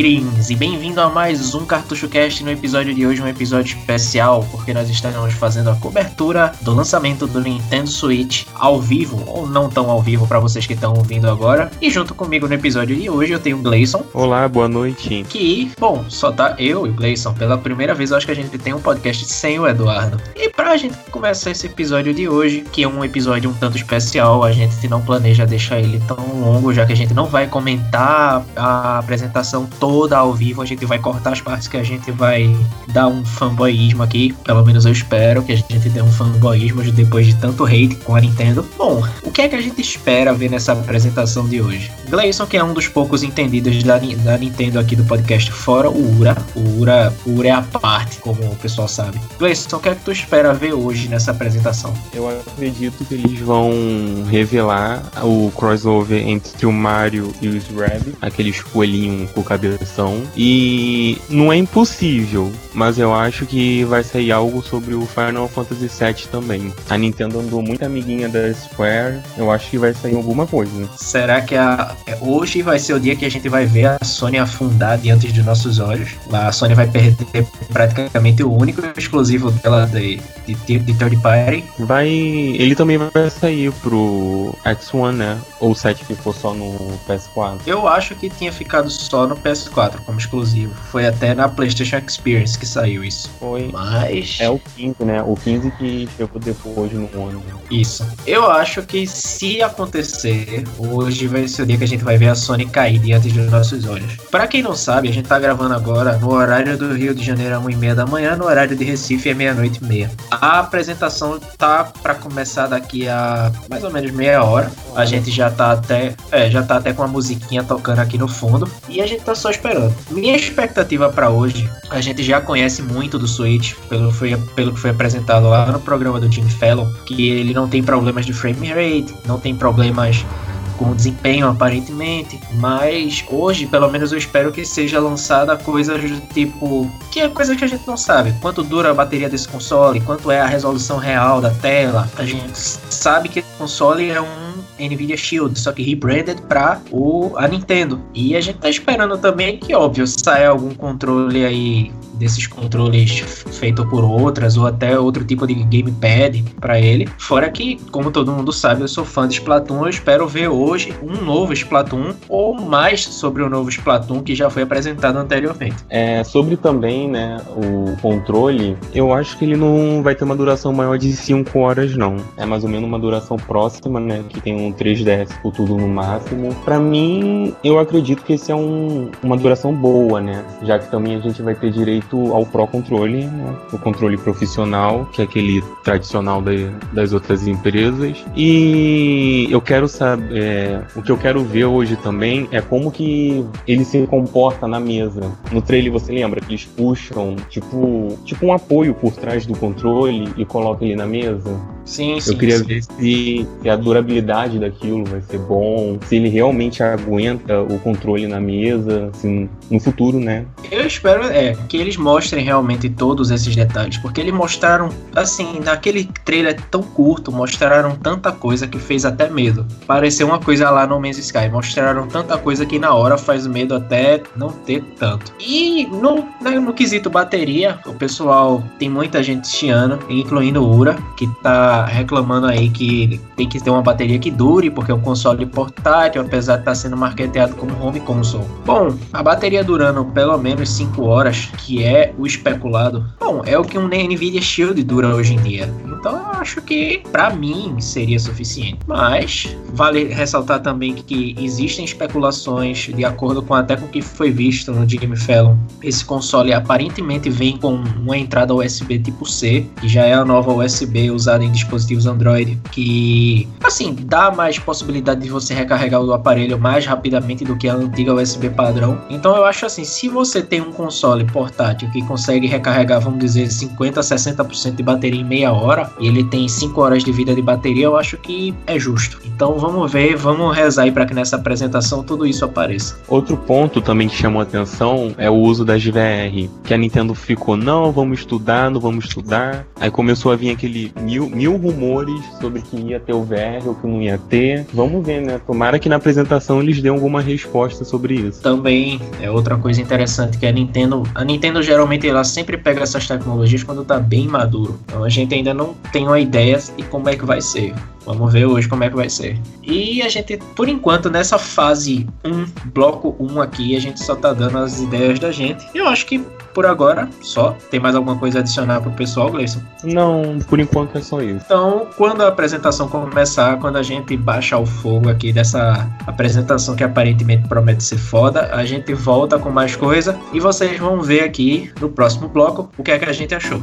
eating e bem-vindo a mais um Cartucho Cast no episódio de hoje, um episódio especial, porque nós estamos fazendo a cobertura do lançamento do Nintendo Switch ao vivo, ou não tão ao vivo para vocês que estão ouvindo agora. E junto comigo no episódio de hoje eu tenho o Gleison. Olá, boa noite. Que, bom, só tá eu e o Gleison. Pela primeira vez eu acho que a gente tem um podcast sem o Eduardo. E pra gente começar esse episódio de hoje, que é um episódio um tanto especial, a gente não planeja deixar ele tão longo, já que a gente não vai comentar a apresentação toda ao vivo, a gente vai cortar as partes que a gente vai dar um fanboyismo aqui, pelo menos eu espero que a gente dê um fanboyismo depois de tanto hate com a Nintendo. Bom, o que é que a gente espera ver nessa apresentação de hoje? Gleison, que é um dos poucos entendidos da, da Nintendo aqui do podcast, fora o Ura. O Ura, o Ura é a parte, como o pessoal sabe. Gleison, o que é que tu espera ver hoje nessa apresentação? Eu acredito que eles vão revelar o crossover entre o Mario e o Shrek, aquele coelhinho com cabeção. E não é impossível, mas eu acho que vai sair algo sobre o Final Fantasy VII também. A Nintendo andou muito amiguinha da Square, eu acho que vai sair alguma coisa. Será que a... hoje vai ser o dia que a gente vai ver a Sony afundar diante de nossos olhos? A Sony vai perder praticamente o único exclusivo dela de, de, de third party. Vai. Ele também vai sair pro X1, né? Ou o 7 ficou só no PS4. Eu acho que tinha ficado só no PS4 como exclusivo. Foi até na PlayStation Experience que saiu isso. Foi. Mas. É o 15, né? O 15 que chegou depois no ano. Isso. Eu acho que se acontecer, hoje vai ser o dia que a gente vai ver a Sony cair diante dos nossos olhos. Para quem não sabe, a gente tá gravando agora no horário do Rio de Janeiro às 1h30 da manhã, no horário de Recife é meia-noite e meia. A apresentação tá para começar daqui a mais ou menos meia hora. A gente já tá até, é, já tá até com a musiquinha tocando aqui no fundo e a gente tá só esperando. Minha expectativa para hoje, a gente já conhece muito do Switch pelo, foi, pelo que foi apresentado lá no programa do Jimmy Fallon, que ele não tem problemas de frame rate, não tem problemas com desempenho aparentemente, mas hoje pelo menos eu espero que seja lançada coisas do tipo que é coisa que a gente não sabe, quanto dura a bateria desse console, quanto é a resolução real da tela. A gente sabe que o console é um Nvidia Shield, só que rebranded para o a Nintendo. E a gente tá esperando também que óbvio saia algum controle aí desses controles feito por outras ou até outro tipo de gamepad para ele. Fora que, como todo mundo sabe, eu sou fã de Splatoon, eu espero ver hoje um novo Splatoon ou mais sobre o novo Splatoon que já foi apresentado anteriormente. É, sobre também, né, o controle, eu acho que ele não vai ter uma duração maior de 5 horas não. É mais ou menos uma duração próxima, né, que tem um 3DS por tudo no máximo. Para mim, eu acredito que esse é um, uma duração boa, né, já que também a gente vai ter direito ao Pro Controle, né? o controle profissional, que é aquele tradicional das outras empresas. E eu quero saber, é, o que eu quero ver hoje também é como que ele se comporta na mesa. No trailer você lembra que eles puxam tipo, tipo um apoio por trás do controle e colocam ele na mesa? Sim, sim. Eu queria sim. ver se, se, a durabilidade daquilo vai ser bom, se ele realmente aguenta o controle na mesa, assim, no futuro, né? Eu espero é, que eles mostrem realmente todos esses detalhes, porque eles mostraram, assim, naquele trailer tão curto, mostraram tanta coisa que fez até medo. Pareceu uma coisa lá no Man's Sky, mostraram tanta coisa que na hora faz medo até não ter tanto. E no, né, no quesito bateria, o pessoal tem muita gente chiando, incluindo o Ura, que tá reclamando aí que tem que ter uma bateria que dure, porque é um console portátil, apesar de estar tá sendo marketeado como home console. Bom, a bateria durando pelo menos 5 horas, que é o especulado. Bom, é o que um Nvidia Shield dura hoje em dia. Então eu acho que para mim seria suficiente. Mas vale ressaltar também que existem especulações de acordo com até com o que foi visto no Jimmy Fallon. Esse console aparentemente vem com uma entrada USB tipo C, que já é a nova USB usada em dispositivos Android, que assim dá mais possibilidade de você recarregar o aparelho mais rapidamente do que a antiga USB padrão. Então eu acho assim, se você tem um console portátil que consegue recarregar, vamos dizer, 50 a 60% de bateria em meia hora, e ele tem 5 horas de vida de bateria, eu acho que é justo. Então vamos ver, vamos rezar aí para que nessa apresentação tudo isso apareça. Outro ponto também que chamou a atenção é o uso das VR, que a Nintendo ficou, não, vamos estudar, não vamos estudar. Aí começou a vir aquele mil, mil mil rumores sobre que ia ter o VR ou que não ia ter. Vamos ver, né? Tomara que na apresentação eles dêem alguma resposta sobre isso. Também é outra coisa interessante que a Nintendo, a Nintendo geralmente ela sempre pega essas tecnologias quando tá bem maduro. Então a gente ainda não tem uma ideia de como é que vai ser. Vamos ver hoje como é que vai ser. E a gente, por enquanto, nessa fase 1, bloco 1 aqui, a gente só tá dando as ideias da gente. Eu acho que por agora, só. Tem mais alguma coisa a adicionar pro pessoal, Gleison? Não, por enquanto é só isso. Então, quando a apresentação começar, quando a gente baixar o fogo aqui dessa apresentação que aparentemente promete ser foda, a gente volta com mais coisa e vocês vão ver aqui no próximo bloco o que é que a gente achou.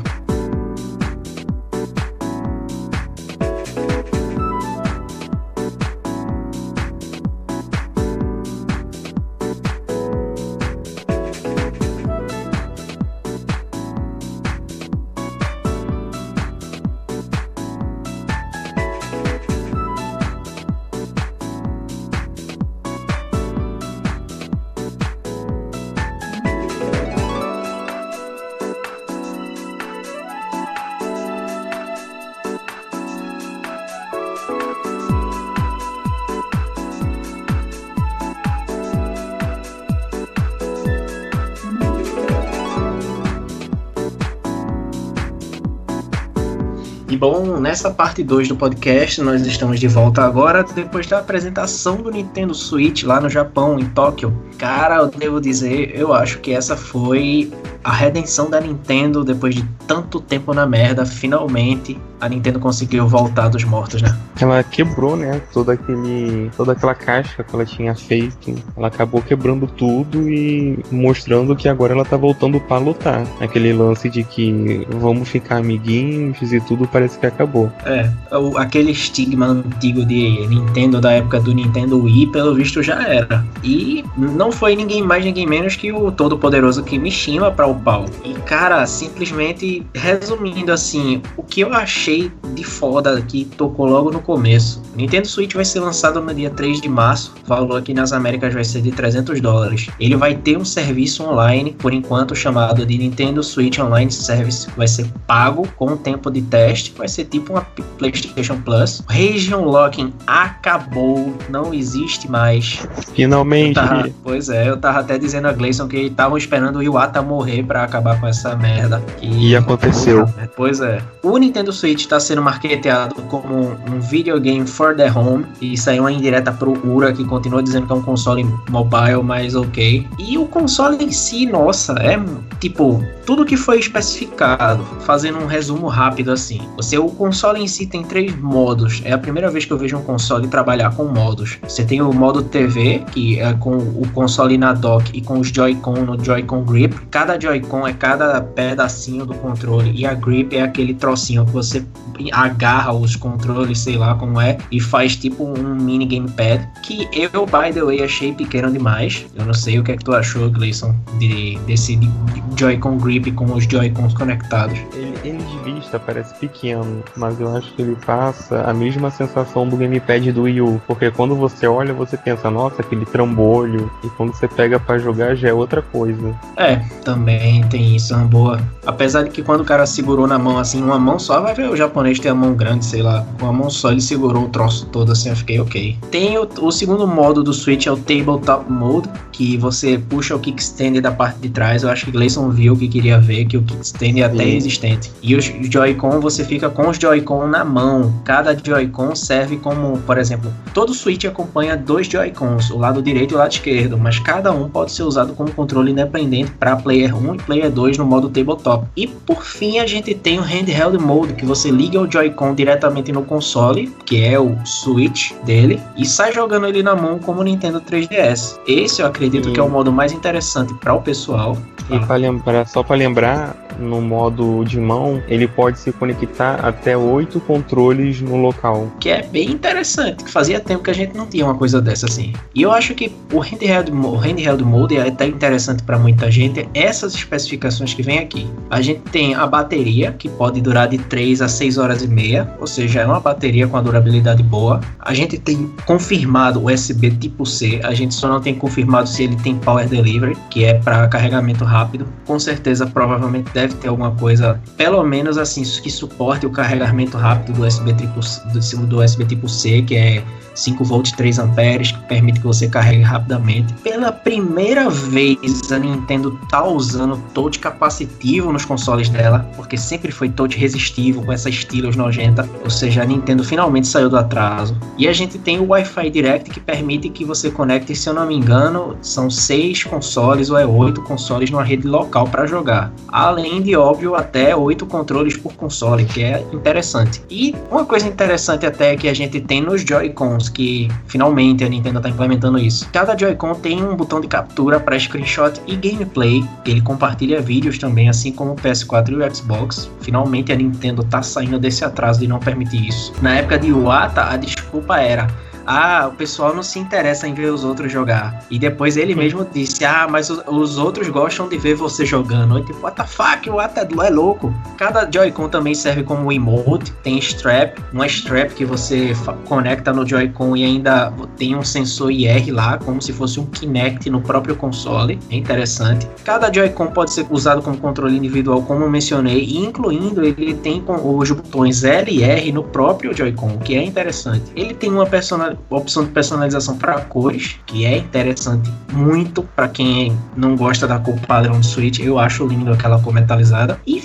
Bom, nessa parte 2 do podcast, nós estamos de volta agora, depois da apresentação do Nintendo Switch lá no Japão, em Tóquio. Cara, eu devo dizer, eu acho que essa foi a redenção da Nintendo depois de tanto tempo na merda. Finalmente, a Nintendo conseguiu voltar dos mortos, né? Ela quebrou, né? Toda, aquele, toda aquela caixa que ela tinha feito. Ela acabou quebrando tudo e mostrando que agora ela tá voltando para lutar. Aquele lance de que vamos ficar amiguinhos e tudo parece que acabou. É, aquele estigma antigo de Nintendo da época do Nintendo Wii, pelo visto já era. E não foi ninguém mais, ninguém menos que o todo-poderoso Kimishima para o pau. E cara, simplesmente resumindo assim, o que eu achei de foda que tocou logo no começo. Nintendo Switch vai ser lançado no dia 3 de março, o valor aqui nas Américas vai ser de 300 dólares. Ele vai ter um serviço online, por enquanto chamado de Nintendo Switch Online Service, vai ser pago com tempo de teste, vai ser tipo uma PlayStation Plus. Region Locking acabou, não existe mais. Finalmente. Tava, pois é, eu tava até dizendo a Gleison que estavam esperando o Iwata morrer para acabar com essa merda. E, e aconteceu. Pois é. O Nintendo Switch está sendo marketeado como um videogame for the home e saiu uma indireta pro Ura que continua dizendo que é um console mobile, mas ok. E o console em si, nossa, é tipo tudo que foi especificado. Fazendo um resumo rápido assim. Você o console em si tem três modos. É a primeira vez que eu vejo um console trabalhar com modos. Você tem o modo TV, que é com o console na dock e com os Joy-Con no Joy-Con Grip. Cada Joy-Con é cada pedacinho do controle e a Grip é aquele trocinho que você agarra os controles, sei lá como é, e faz tipo um mini gamepad. Que eu, by the way, achei pequeno demais. Eu não sei o que é que tu achou, Gleison, de, desse de Joy-Con Grip com os Joy-Cons conectados. Ele, ele de vista parece pequeno, mas eu acho que ele passa a mesma sensação do gamepad do Wii U. Porque quando você olha, você pensa, nossa, aquele trambolho. E quando você pega para jogar, já é outra coisa. É, também tem isso, é uma boa. Apesar de que quando o cara segurou na mão assim, uma mão só, vai ver o japonês tem a mão grande, sei lá. Com uma mão só ele segurou o troço todo assim, eu fiquei ok. Tem o, o segundo modo do Switch, é o Tabletop Mode, que você puxa o kickstand da parte de trás. Eu acho que Gleison viu que queria ver, que o kickstand é até Sim. existente. E os Joy-Con, você fica com os Joy-Con na mão. Cada Joy-Con serve como, por exemplo, todo Switch acompanha dois Joy-Cons, o lado direito e o lado esquerdo, mas cada um pode ser usado como controle independente para Player 1 e Player 2 no modo tabletop. E por fim, a gente tem o Handheld Mode, que você liga o Joy-Con diretamente no console, que é o Switch dele, e sai jogando ele na mão como o Nintendo 3DS. Esse eu acredito que é o modo mais interessante para o pessoal. E para lembrar, só para lembrar, no modo de mão, ele pode se conectar até oito controles no local. Que é bem interessante, que fazia tempo que a gente não tinha uma coisa dessa assim. E eu acho que o handheld, o handheld mode é até interessante para muita gente, essas especificações que vem aqui. A gente tem a bateria, que pode durar de 3 a 6 horas e meia, ou seja, é uma bateria com a durabilidade boa. A gente tem confirmado USB tipo C, a gente só não tem confirmado se ele tem Power Delivery, que é para carregamento rápido. Com certeza, provavelmente deve ter alguma coisa, pelo menos assim, que suporte o carregamento rápido do USB tipo, do, do USB tipo C, que é 5 volts 3 amperes, que permite que você carregue rapidamente. Pela primeira vez, a Nintendo tá usando touch capacitivo nos consoles dela, porque sempre foi touch resistivo com essa estilos nojenta, ou seja, a Nintendo finalmente saiu do atraso. E a gente tem o Wi-Fi Direct que permite que você conecte, se eu não me engano, são seis consoles ou é oito consoles numa rede local para jogar. Além de, óbvio, até oito controles por console, que é interessante. E uma coisa interessante até que a gente tem nos Joy-Cons que finalmente a Nintendo está implementando isso. Cada Joy-Con tem um botão de captura para screenshot e gameplay, que ele compartilha vídeos também, assim como o PS4 e o Xbox. Finalmente a Nintendo está saindo desse atraso de não permitir isso. Na época de Iwata, a desculpa era ah, o pessoal não se interessa em ver os outros jogar. E depois ele mesmo disse, ah, mas os, os outros gostam de ver você jogando. E tipo, what the fuck, o Ata é louco. Cada Joy-Con também serve como emote, tem strap, uma strap que você conecta no Joy-Con e ainda tem um sensor IR lá, como se fosse um Kinect no próprio console. É interessante. Cada Joy-Con pode ser usado como controle individual, como eu mencionei, incluindo ele tem os botões L e R no próprio Joy-Con, o que é interessante. Ele tem uma personalidade opção de personalização para cores, que é interessante muito para quem não gosta da cor padrão do Switch. Eu acho lindo aquela cor metalizada. E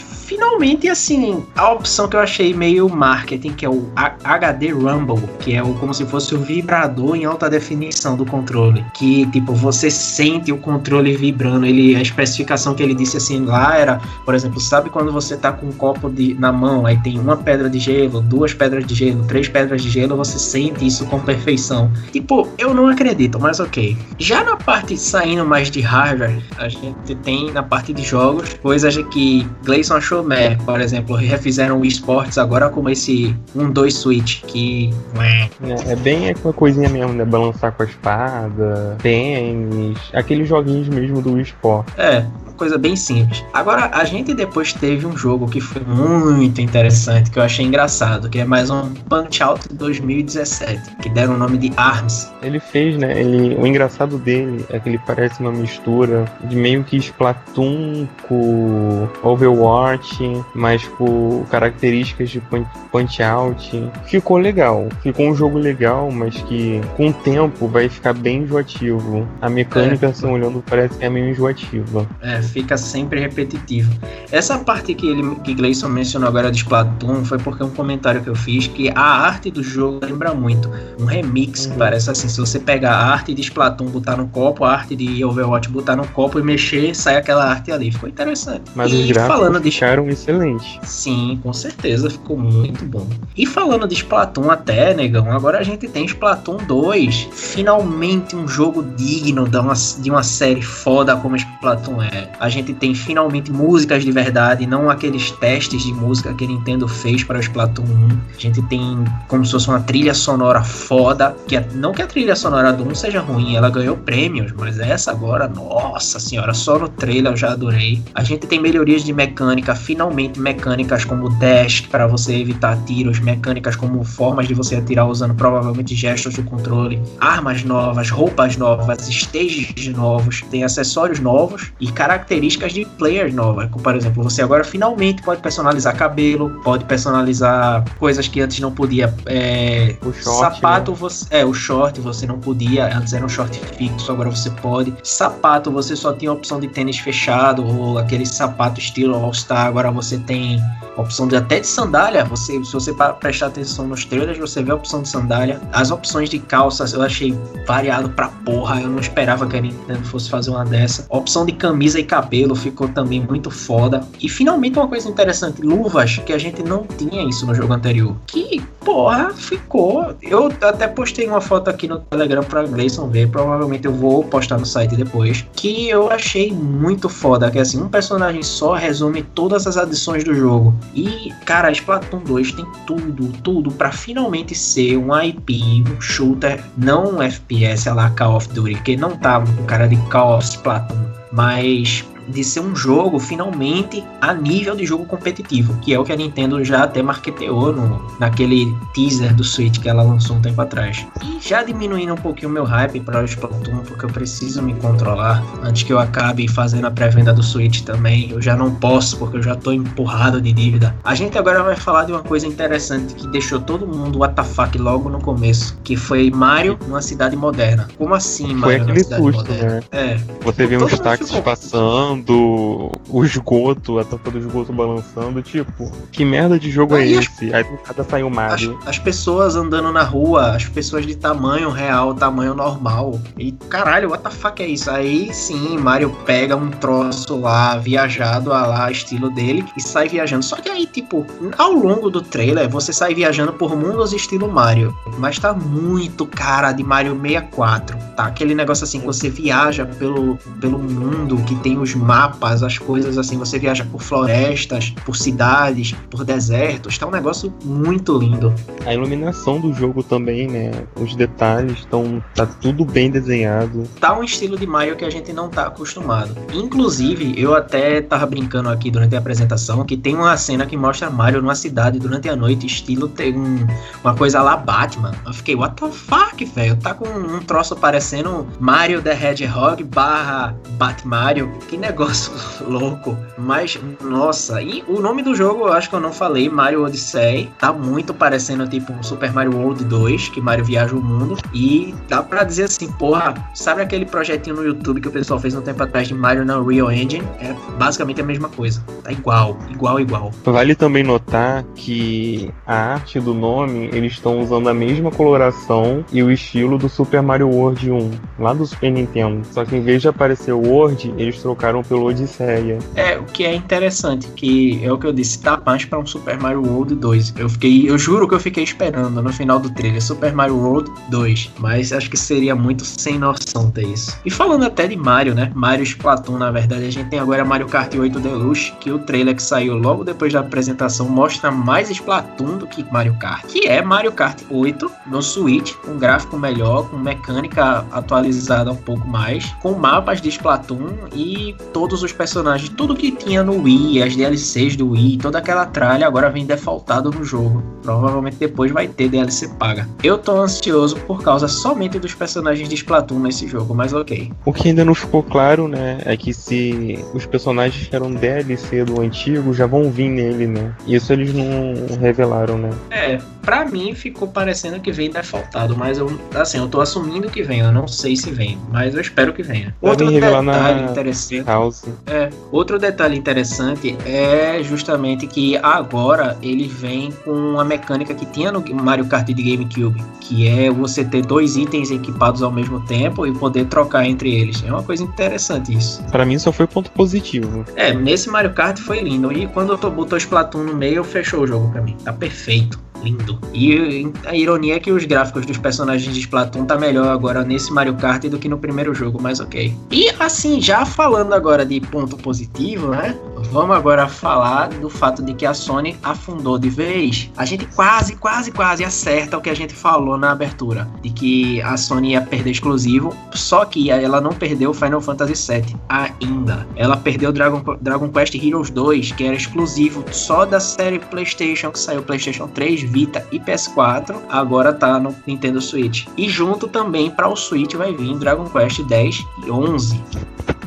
finalmente, assim, a opção que eu achei meio marketing, que é o HD Rumble, que é o, como se fosse o vibrador em alta definição do controle. Que, tipo, você sente o controle vibrando. Ele, a especificação que ele disse assim lá era, por exemplo, sabe quando você tá com um copo de, na mão, aí tem uma pedra de gelo, duas pedras de gelo, três pedras de gelo, você sente isso com perfeição. Tipo, eu não acredito, mas ok. Já na parte saindo mais de hardware, a gente tem na parte de jogos coisas que Gleison achou meh. Por exemplo, refizeram o esportes agora como esse 1-2 Switch, que. É, é bem aquela coisinha mesmo, né? Balançar com a espada, tênis, aqueles joguinhos mesmo do esporte. É, coisa bem simples. Agora, a gente depois teve um jogo que foi muito interessante, que eu achei engraçado, que é mais um Punch Out 2017, que deram o nome de ARMS. Ele fez, né? Ele, o engraçado dele é que ele parece uma mistura de meio que Splatoon com Overwatch, mas com características de Punch Out. Ficou legal. Ficou um jogo legal, mas que com o tempo vai ficar bem enjoativo. A mecânica, é. assim, olhando, parece que é meio enjoativa. É, fica sempre repetitivo. Essa parte que ele que Gleison mencionou agora de Splatoon foi porque um comentário que eu fiz que a arte do jogo lembra muito um remix, parece assim, se você pegar a arte de Splatoon, botar no copo, a arte de Overwatch, botar no copo e mexer, sai aquela arte ali. Ficou interessante. Mas e os falando de ficaram excelentes. Sim, com certeza ficou muito bom. E falando de Splatoon até, negão, agora a gente tem Splatoon 2, finalmente um jogo digno de uma, de uma série foda como Splatoon é. A gente tem finalmente músicas de verdade, não aqueles testes de música que Nintendo fez para o Splatoon 1. A gente tem como se fosse uma trilha sonora foda, que é, não que a trilha sonora do 1 seja ruim, ela ganhou prêmios, mas essa agora, nossa senhora, só no trailer eu já adorei. A gente tem melhorias de mecânica, finalmente mecânicas como dash para você evitar tiros, mecânicas como formas de você atirar usando provavelmente gestos do controle, armas novas, roupas novas, stages novos, tem acessórios novos e cara características de players novas. Como, por exemplo, você agora finalmente pode personalizar cabelo, pode personalizar coisas que antes não podia. É, o short, sapato, né? você, é, o short você não podia, antes era um short fixo, agora você pode. Sapato, você só tinha a opção de tênis fechado ou aquele sapato estilo All-Star, agora você tem opção de até de sandália. Você, se você prestar atenção nos trailers, você vê a opção de sandália. As opções de calças eu achei variado pra porra. Eu não esperava que a Nintendo fosse fazer uma dessa. A opção de camisa e cabelo ficou também muito foda. E finalmente uma coisa interessante, luvas, que a gente não tinha isso no jogo anterior. Que, porra, ficou. Eu até postei uma foto aqui no Telegram pra Gleison ver. Provavelmente eu vou postar no site depois. Que eu achei muito foda. Que assim, um personagem só resume todas as adições do jogo. E, cara, Splatoon 2 tem tudo, tudo para finalmente ser um IP, um shooter, não um FPS a lá Call of Duty, que não tava com cara de Call of Splatoon mas de ser um jogo finalmente a nível de jogo competitivo, que é o que a Nintendo já até marketeou no, naquele teaser do Switch que ela lançou um tempo atrás. E já diminuindo um pouquinho o meu hype para o Splatoon, porque eu preciso me controlar antes que eu acabe fazendo a pré-venda do Switch também. Eu já não posso, porque eu já tô empurrado de dívida. A gente agora vai falar de uma coisa interessante que deixou todo mundo WTF logo no começo, que foi Mario numa cidade moderna. Como assim, Foi Mario aquele numa cidade susto, moderna? né? É. Você uns mundo táxis ficou- passando, quando o esgoto, a tampa do esgoto balançando, tipo, que merda de jogo é Aí as- esse? Aí do nada sai o As, Mario. as pessoas andando na rua, as pessoas de tamanho real, tamanho normal. E caralho, what the fuck é isso? Aí sim, Mario pega um troço lá, viajado, a lá, estilo dele, e sai viajando. Só que aí, tipo, ao longo do trailer, você sai viajando por mundos estilo Mario. Mas tá muito cara de Mario 64. Tá aquele negócio assim que você viaja pelo, pelo mundo, que tem os mapas, as coisas assim, você viaja por florestas, por cidades, por desertos. Tá um negócio muito lindo. A iluminação do jogo também, né? Os detalhes estão. tá tudo bem desenhado. tá um estilo de Mario que a gente não tá acostumado. Inclusive, eu até tava brincando aqui durante a apresentação que tem uma cena que mostra Mario numa cidade durante a noite, estilo tem um, uma coisa lá Batman. Eu fiquei, what the fuck, velho? Tá com um troço parecendo Mario the Hedgehog barra Bat Mario. Que negócio louco. Mas, nossa, e o nome do jogo eu acho que eu não falei, Mario Odyssey. Tá muito parecendo tipo um Super Mario World 2, que Mario viaja o mundo. E dá pra dizer assim, porra, sabe aquele projetinho no YouTube que o pessoal fez um tempo atrás de Mario na Real Engine? É basicamente a mesma coisa. Tá igual, igual, igual. Vale também notar que a arte do nome, eles estão usando a mesma coloração e o estilo do Super Mario World 1, lá do Super Nintendo. Só que em vez de aparecer o World, eles trocaram pelo Odisseia. É, o que é interessante, que é o que eu disse, tá mais pra um Super Mario World 2. Eu fiquei, eu juro que eu fiquei esperando no final do trailer Super Mario World 2, mas acho que seria muito sem noção ter isso. E falando até de Mario, né? Mario Splatoon, na verdade, a gente tem agora Mario Kart 8 Deluxe, que o trailer que saiu logo depois da apresentação mostra mais Splatoon do que Mario Kart, que é Mario Kart 8 no Switch, com gráfico melhor, com mecânica atualizada um pouco mais, com mapas de Splatoon e todos os personagens, tudo que tinha no Wii, as DLCs do Wii, toda aquela tralha agora vem defaultado no jogo. Provavelmente depois vai ter DLC paga. Eu tô ansioso por causa somente dos personagens de Splatoon nesse jogo, mas ok. O que ainda não ficou claro, né, é que se os personagens que eram DLC do antigo já vão vir nele, né? Isso eles não revelaram, né? É, pra mim ficou parecendo que vem defaultado, mas eu, assim, eu tô assumindo que vem, eu não sei se vem, mas eu espero que venha. Outro detalhe na- interessante House. É, outro detalhe interessante é justamente que agora ele vem com uma mecânica que tinha no Mario Kart de GameCube, que é você ter dois itens equipados ao mesmo tempo e poder trocar entre eles. É uma coisa interessante isso. Pra mim só foi ponto positivo. É, nesse Mario Kart foi lindo. E quando eu botou Splatoon no meio, fechou o jogo pra mim. Tá perfeito. Lindo. E a ironia é que os gráficos dos personagens de Splatoon tá melhor agora nesse Mario Kart do que no primeiro jogo, mas ok. E assim, já falando agora de ponto positivo, né? Vamos agora falar do fato de que a Sony afundou de vez. A gente quase, quase, quase acerta o que a gente falou na abertura. De que a Sony ia perder exclusivo. Só que ela não perdeu Final Fantasy VII ainda. Ela perdeu Dragon, Dragon Quest Heroes 2, que era exclusivo só da série PlayStation, que saiu PlayStation 3, Vita e PS4. Agora tá no Nintendo Switch. E junto também para o Switch vai vir Dragon Quest 10 e 11.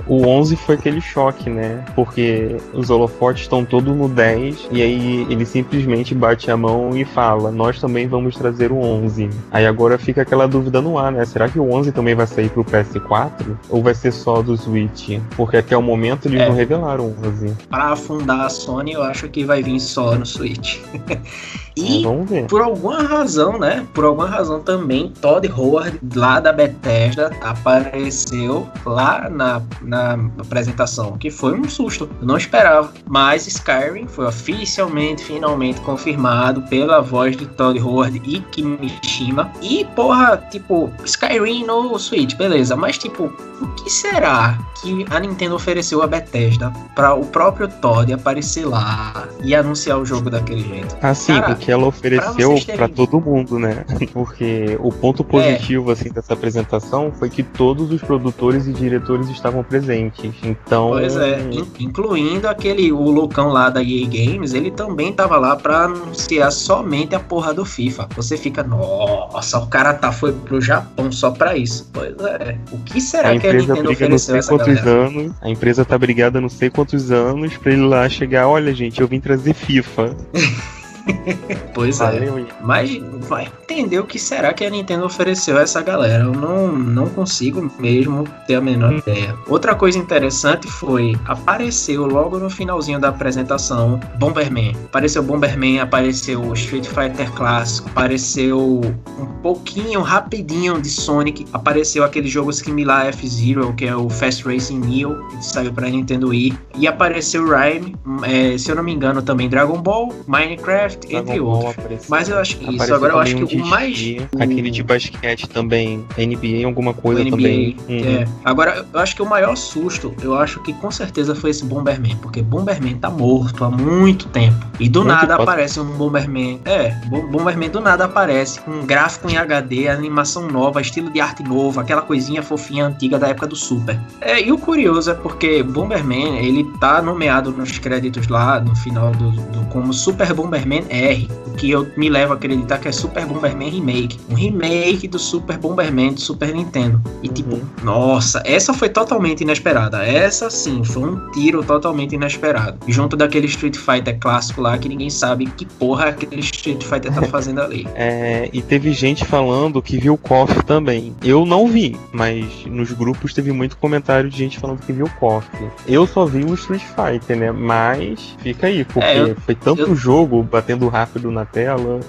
O 11 foi aquele choque, né? Porque os holofotes estão todos no 10 e aí ele simplesmente bate a mão e fala: Nós também vamos trazer o 11. Aí agora fica aquela dúvida no ar, né? Será que o 11 também vai sair pro PS4 ou vai ser só do Switch? Porque até o momento eles É. não revelaram o 11. Para afundar a Sony, eu acho que vai vir só no Switch. É, e ver. por alguma razão, né? Por alguma razão também, Todd Howard, lá da Bethesda, apareceu lá na, na apresentação, que foi um susto. Eu não esperava. Mas Skyrim foi oficialmente, finalmente confirmado pela voz de Todd Howard e Kimishima. E, porra, tipo, Skyrim no Switch, beleza. Mas, tipo, o que será que a Nintendo ofereceu a Bethesda para o próprio Todd aparecer lá e anunciar o jogo daquele jeito? Assim, Cara, porque ela ofereceu pra todo mundo, né? Porque o ponto positivo assim dessa apresentação foi que todos os produtores e diretores estavam presentes. Então. Pois é, incluindo aquele, o loucão lá da EA Games, ele também tava lá pra anunciar somente a porra do FIFA. Você fica, nossa, o cara tá, foi pro Japão só pra isso. Pois é. O que será a que a Nintendo ofereceu essa quantos galera? anos, A empresa tá brigada não sei quantos anos pra ele lá chegar, olha gente, eu vim trazer FIFA. pois é. Valeu, é. Mas vai entender o que será que a Nintendo ofereceu a essa galera. Eu não, não consigo mesmo ter a menor ideia. Outra coisa interessante foi apareceu logo no finalzinho da apresentação Bomberman. Apareceu Bomberman, apareceu Street Fighter clássico, apareceu um pouquinho rapidinho de Sonic, apareceu aquele jogo similar a F-Zero, que é o Fast Racing Neo, que saiu para Nintendo Wii, e apareceu Rhyme, é, se eu não me engano também Dragon Ball, Minecraft entre outros. Mas eu acho que isso. Agora eu acho que o mais. Aquele de basquete também. NBA, alguma coisa NBA, também. Uhum. É. Agora, eu acho que o maior susto, eu acho que com certeza foi esse Bomberman. Porque Bomberman tá morto há muito tempo. E do muito nada aparece um Bomberman. É, Bomberman do nada aparece com um gráfico em HD, animação nova, estilo de arte novo, aquela coisinha fofinha antiga da época do Super. É, e o curioso é porque Bomberman, ele tá nomeado nos créditos lá no final do, do como Super Bomberman R, o que eu me levo a acreditar que é Super Bomberman Remake. Um remake do Super Bomberman do Super Nintendo. E tipo, uhum. tipo, nossa, essa foi totalmente inesperada. Essa sim, foi um tiro totalmente inesperado. Junto daquele Street Fighter clássico lá que ninguém sabe que porra aquele Street Fighter tá fazendo ali. É, e teve gente falando que viu o KOF também. Eu não vi, mas nos grupos teve muito comentário de gente falando que viu o KOF. Eu só vi o Street Fighter, né? Mas fica aí, porque é, eu, foi tanto eu... jogo batendo rápido na tela.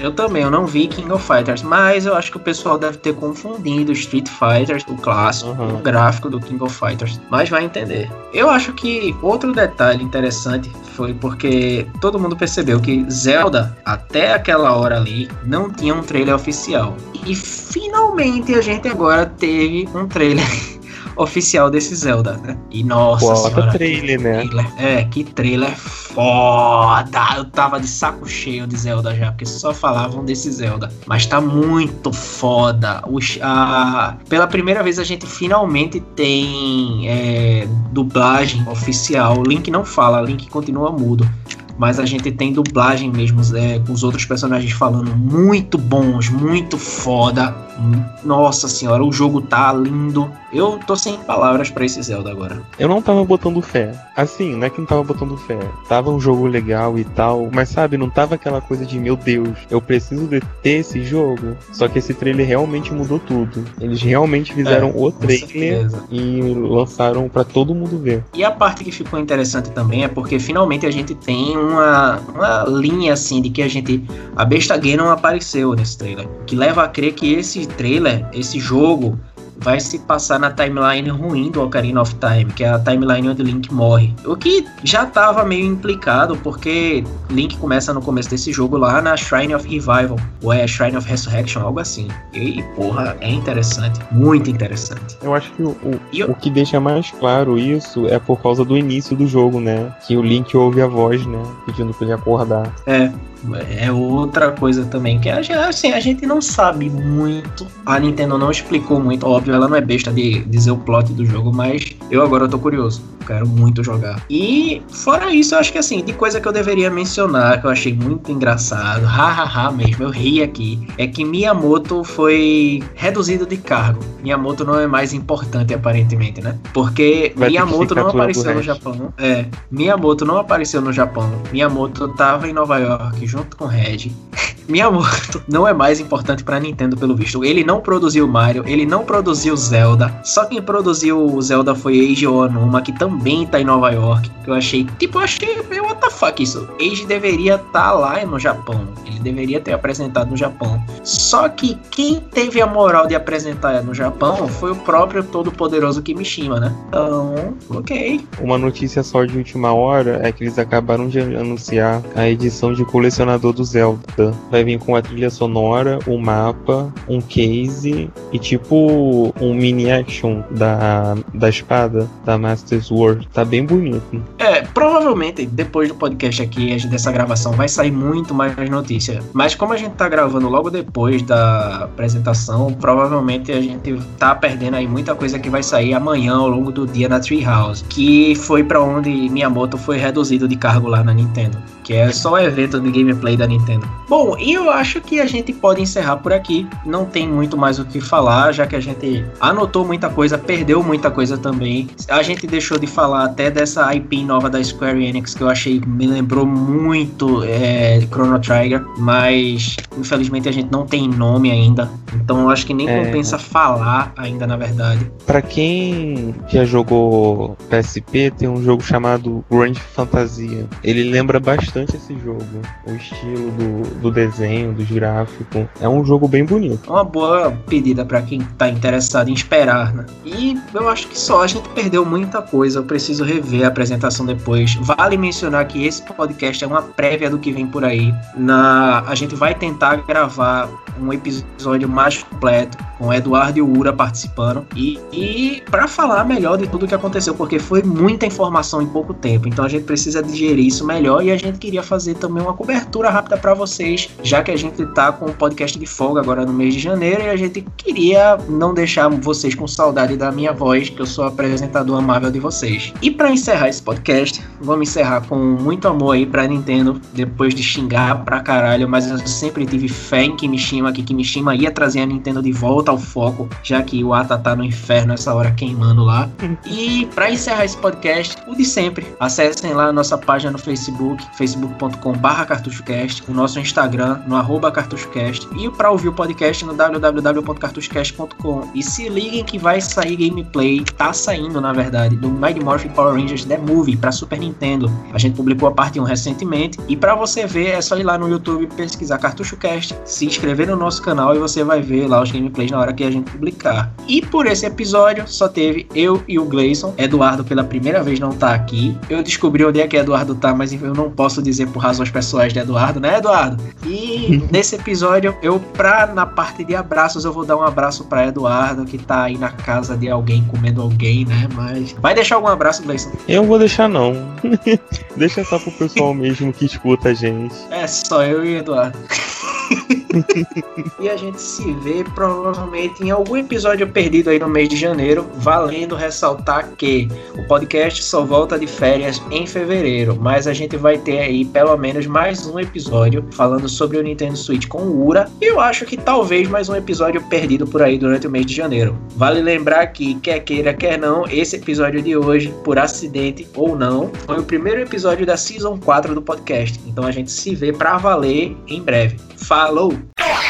eu também, eu não vi King of Fighters, mas eu acho que o pessoal deve ter confundido Street Fighters, o clássico, uhum. o gráfico do King of Fighters. Mas vai entender. Eu acho que outro detalhe interessante foi porque todo mundo percebeu que Zelda, até aquela hora ali, não tinha um trailer oficial. E finalmente a gente agora teve um trailer oficial desse Zelda, né? E nossa Bota senhora, trailer, né? Trailer, é, que trailer foda! Eu tava de saco cheio de Zelda já, porque só falavam desse Zelda. Mas tá muito foda. O, a, pela primeira vez a gente finalmente tem é, dublagem oficial. O Link não fala, o Link continua mudo mas a gente tem dublagem mesmo, é, com os outros personagens falando muito bons, muito foda. Nossa senhora, o jogo tá lindo. Eu tô sem palavras para esse Zelda agora. Eu não tava botando fé. Assim, não é que não tava botando fé. Tava um jogo legal e tal, mas sabe, não tava aquela coisa de meu Deus, eu preciso de ter esse jogo. Só que esse trailer realmente mudou tudo. Eles realmente fizeram é, o trailer e lançaram para todo mundo ver. E a parte que ficou interessante também é porque finalmente a gente tem uma, uma linha assim de que a gente. A besta gay não apareceu nesse trailer. Que leva a crer que esse trailer, esse jogo, vai se passar na timeline ruim do Ocarina of Time, que é a timeline onde Link morre. O que já estava meio implicado, porque Link começa no começo desse jogo lá na Shrine of Revival, ou é Shrine of Resurrection, algo assim. E, porra, é interessante, muito interessante. Eu acho que o, o, eu... o que deixa mais claro isso é por causa do início do jogo, né? Que o Link ouve a voz, né? Pedindo pra ele acordar. É, é outra coisa também que assim, a gente não sabe muito. A Nintendo não explicou muito, óbvio, ela não é besta de dizer o plot do jogo, mas eu agora tô curioso. Quero muito jogar. E fora isso, eu acho que assim, de coisa que eu deveria mencionar, que eu achei muito engraçado, hahaha mesmo, eu ri aqui, é que Miyamoto foi reduzido de cargo. Miyamoto não é mais importante aparentemente, né? Porque Vai Miyamoto não apareceu no Japão. É, Miyamoto não apareceu no Japão. Miyamoto tava em Nova York junto com Red. Miyamoto não é mais importante para Nintendo pelo visto. Ele não produziu Mario, ele não produziu Zelda. Só quem produziu o Zelda foi Eiji Onuma, que também tá em Nova York. Que eu achei, tipo, eu achei, what the fuck isso? Eiji deveria estar tá lá no Japão. Ele deveria ter apresentado no Japão. Só que quem teve a moral de apresentar no Japão foi o próprio todo poderoso Kimishima, né? Então, OK. Uma notícia só de última hora é que eles acabaram de anunciar a edição de colecionador do Zelda vai vir com a trilha sonora, o mapa, um case e tipo um mini action da, da espada da Master Sword. Tá bem bonito. É, É, provavelmente depois do podcast aqui, dessa gravação, vai sair muito mais notícia. Mas como a gente tá gravando logo depois da apresentação, provavelmente a gente tá perdendo aí muita coisa que vai sair amanhã ao longo do dia na Treehouse, que foi para onde Miyamoto foi reduzido de cargo lá na Nintendo que é só o evento de gameplay da Nintendo. Bom, e eu acho que a gente pode encerrar por aqui. Não tem muito mais o que falar, já que a gente anotou muita coisa, perdeu muita coisa também. A gente deixou de falar até dessa IP nova da Square Enix que eu achei me lembrou muito é, Chrono Trigger, mas infelizmente a gente não tem nome ainda. Então eu acho que nem é... compensa falar ainda, na verdade. Para quem já jogou PSP, tem um jogo chamado Grand Fantasia. Ele lembra bastante bastante esse jogo. O estilo do, do desenho, dos gráficos. É um jogo bem bonito. Uma boa pedida para quem tá interessado em esperar, né? E eu acho que só a gente perdeu muita coisa. Eu preciso rever a apresentação depois. Vale mencionar que esse podcast é uma prévia do que vem por aí. Na, a gente vai tentar gravar um episódio mais completo com Eduardo e o Ura participando e, e para falar melhor de tudo que aconteceu, porque foi muita informação em pouco tempo. Então a gente precisa digerir isso melhor e a gente queria fazer também uma cobertura rápida para vocês, já que a gente tá com o podcast de folga agora no mês de janeiro e a gente queria não deixar vocês com saudade da minha voz, que eu sou apresentador amável de vocês. E para encerrar esse podcast, vamos encerrar com muito amor aí pra Nintendo, depois de xingar pra caralho, mas eu sempre tive fé em Kimishima, que Kimishima ia trazer a Nintendo de volta ao foco, já que o Ata tá no inferno essa hora queimando lá. E para encerrar esse podcast, o de sempre, acessem lá a nossa página no Facebook, Facebook facebook.com.br cartuchocast, o nosso Instagram no arroba cartuchocast e para ouvir o podcast no www.cartuchocast.com. E se liguem que vai sair gameplay, tá saindo na verdade, do Mighty Morphin Power Rangers The Movie para Super Nintendo. A gente publicou a parte 1 recentemente e para você ver é só ir lá no YouTube pesquisar CartuchoCast, se inscrever no nosso canal e você vai ver lá os gameplays na hora que a gente publicar. E por esse episódio só teve eu e o Gleison. Eduardo pela primeira vez não tá aqui. Eu descobri onde é que Eduardo tá, mas eu não posso dizer por razões pessoais de Eduardo, né, Eduardo? E nesse episódio, eu, pra na parte de abraços, eu vou dar um abraço para Eduardo, que tá aí na casa de alguém, comendo alguém, né? Mas. Vai deixar algum abraço, Gleison? Eu vou deixar, não. Deixa só pro pessoal mesmo que escuta a gente. É, só eu e Eduardo. e a gente se vê provavelmente em algum episódio perdido aí no mês de janeiro, valendo ressaltar que o podcast só volta de férias em fevereiro, mas a gente vai ter aí pelo menos mais um episódio falando sobre o Nintendo Switch com o Ura, e eu acho que talvez mais um episódio perdido por aí durante o mês de janeiro. Vale lembrar que, quer queira, quer não, esse episódio de hoje, por acidente ou não, foi o primeiro episódio da Season 4 do podcast, então a gente se vê pra valer em breve. Falou! Oh!